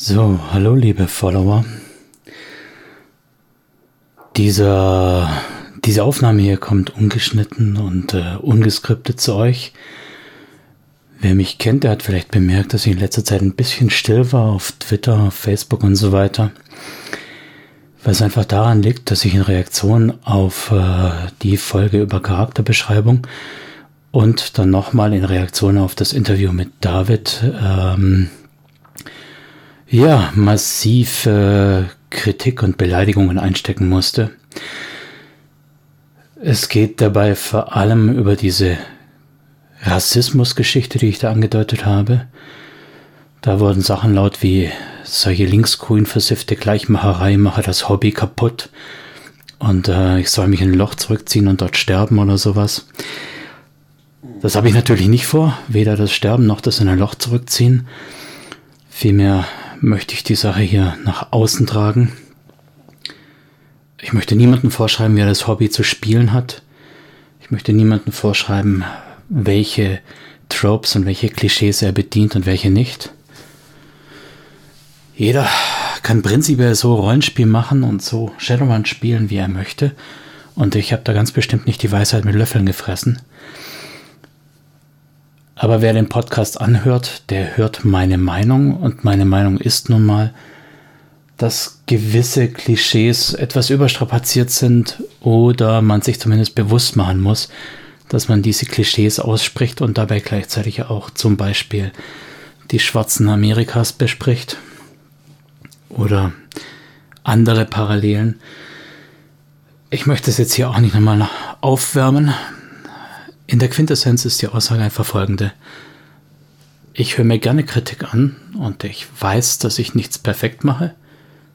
So, hallo liebe Follower. Dieser, diese Aufnahme hier kommt ungeschnitten und äh, ungeskriptet zu euch. Wer mich kennt, der hat vielleicht bemerkt, dass ich in letzter Zeit ein bisschen still war auf Twitter, Facebook und so weiter. Was einfach daran liegt, dass ich in Reaktion auf äh, die Folge über Charakterbeschreibung und dann nochmal in Reaktion auf das Interview mit David ähm, ja, massive Kritik und Beleidigungen einstecken musste. Es geht dabei vor allem über diese Rassismusgeschichte, die ich da angedeutet habe. Da wurden Sachen laut wie solche linksgrün versiffte Gleichmacherei mache das Hobby kaputt und äh, ich soll mich in ein Loch zurückziehen und dort sterben oder sowas. Das habe ich natürlich nicht vor, weder das Sterben noch das in ein Loch zurückziehen. Vielmehr möchte ich die Sache hier nach außen tragen. Ich möchte niemandem vorschreiben, wie er das Hobby zu spielen hat. Ich möchte niemandem vorschreiben, welche Tropes und welche Klischees er bedient und welche nicht. Jeder kann prinzipiell so Rollenspiel machen und so Shadowrun spielen, wie er möchte. Und ich habe da ganz bestimmt nicht die Weisheit mit Löffeln gefressen. Aber wer den Podcast anhört, der hört meine Meinung und meine Meinung ist nun mal, dass gewisse Klischees etwas überstrapaziert sind oder man sich zumindest bewusst machen muss, dass man diese Klischees ausspricht und dabei gleichzeitig auch zum Beispiel die Schwarzen Amerikas bespricht oder andere Parallelen. Ich möchte es jetzt hier auch nicht nochmal aufwärmen, in der Quintessenz ist die Aussage einfach folgende. Ich höre mir gerne Kritik an und ich weiß, dass ich nichts perfekt mache.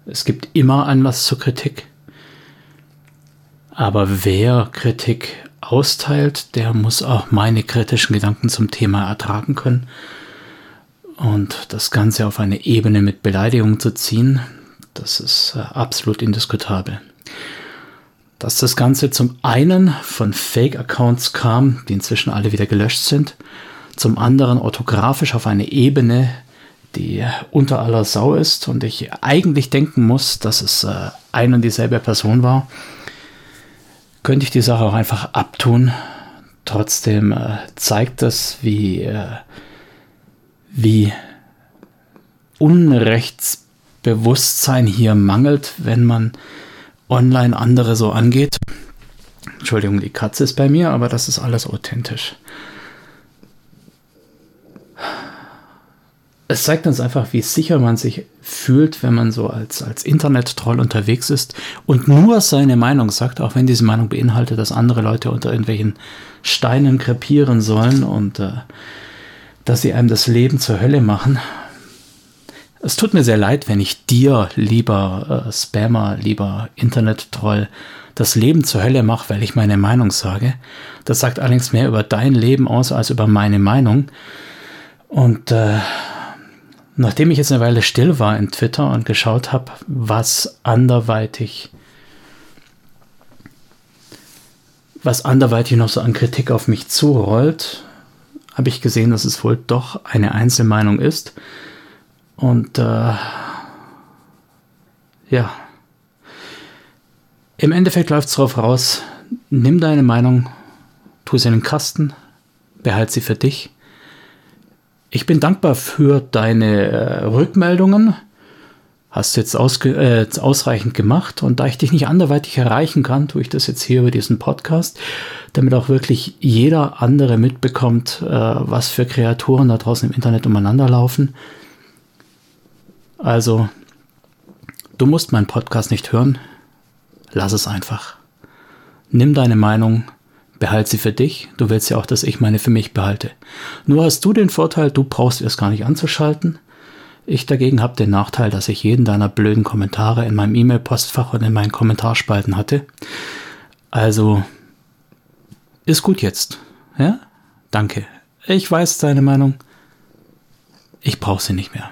Es gibt immer Anlass zur Kritik. Aber wer Kritik austeilt, der muss auch meine kritischen Gedanken zum Thema ertragen können. Und das Ganze auf eine Ebene mit Beleidigung zu ziehen, das ist äh, absolut indiskutabel dass das Ganze zum einen von Fake-Accounts kam, die inzwischen alle wieder gelöscht sind, zum anderen orthografisch auf eine Ebene, die unter aller Sau ist und ich eigentlich denken muss, dass es äh, ein und dieselbe Person war, könnte ich die Sache auch einfach abtun. Trotzdem äh, zeigt das, wie, äh, wie Unrechtsbewusstsein hier mangelt, wenn man online andere so angeht. Entschuldigung, die Katze ist bei mir, aber das ist alles authentisch. Es zeigt uns einfach, wie sicher man sich fühlt, wenn man so als, als Internet-Troll unterwegs ist und nur seine Meinung sagt, auch wenn diese Meinung beinhaltet, dass andere Leute unter irgendwelchen Steinen krepieren sollen und äh, dass sie einem das Leben zur Hölle machen. Es tut mir sehr leid, wenn ich dir, lieber äh, Spammer, lieber Internet-Troll, das Leben zur Hölle mache, weil ich meine Meinung sage. Das sagt allerdings mehr über dein Leben aus als über meine Meinung. Und äh, nachdem ich jetzt eine Weile still war in Twitter und geschaut habe, was anderweitig was anderweitig noch so an Kritik auf mich zurollt, habe ich gesehen, dass es wohl doch eine Einzelmeinung ist und äh, ja, im Endeffekt läuft es darauf raus, nimm deine Meinung, tu sie in den Kasten, behalt sie für dich. Ich bin dankbar für deine äh, Rückmeldungen. Hast du jetzt äh, ausreichend gemacht und da ich dich nicht anderweitig erreichen kann, tue ich das jetzt hier über diesen Podcast, damit auch wirklich jeder andere mitbekommt, äh, was für Kreaturen da draußen im Internet umeinander laufen. Also, du musst meinen Podcast nicht hören. Lass es einfach. Nimm deine Meinung, behalte sie für dich. Du willst ja auch, dass ich meine für mich behalte. Nur hast du den Vorteil, du brauchst erst gar nicht anzuschalten. Ich dagegen habe den Nachteil, dass ich jeden deiner blöden Kommentare in meinem E-Mail-Postfach und in meinen Kommentarspalten hatte. Also, ist gut jetzt. Ja? Danke. Ich weiß deine Meinung. Ich brauche sie nicht mehr.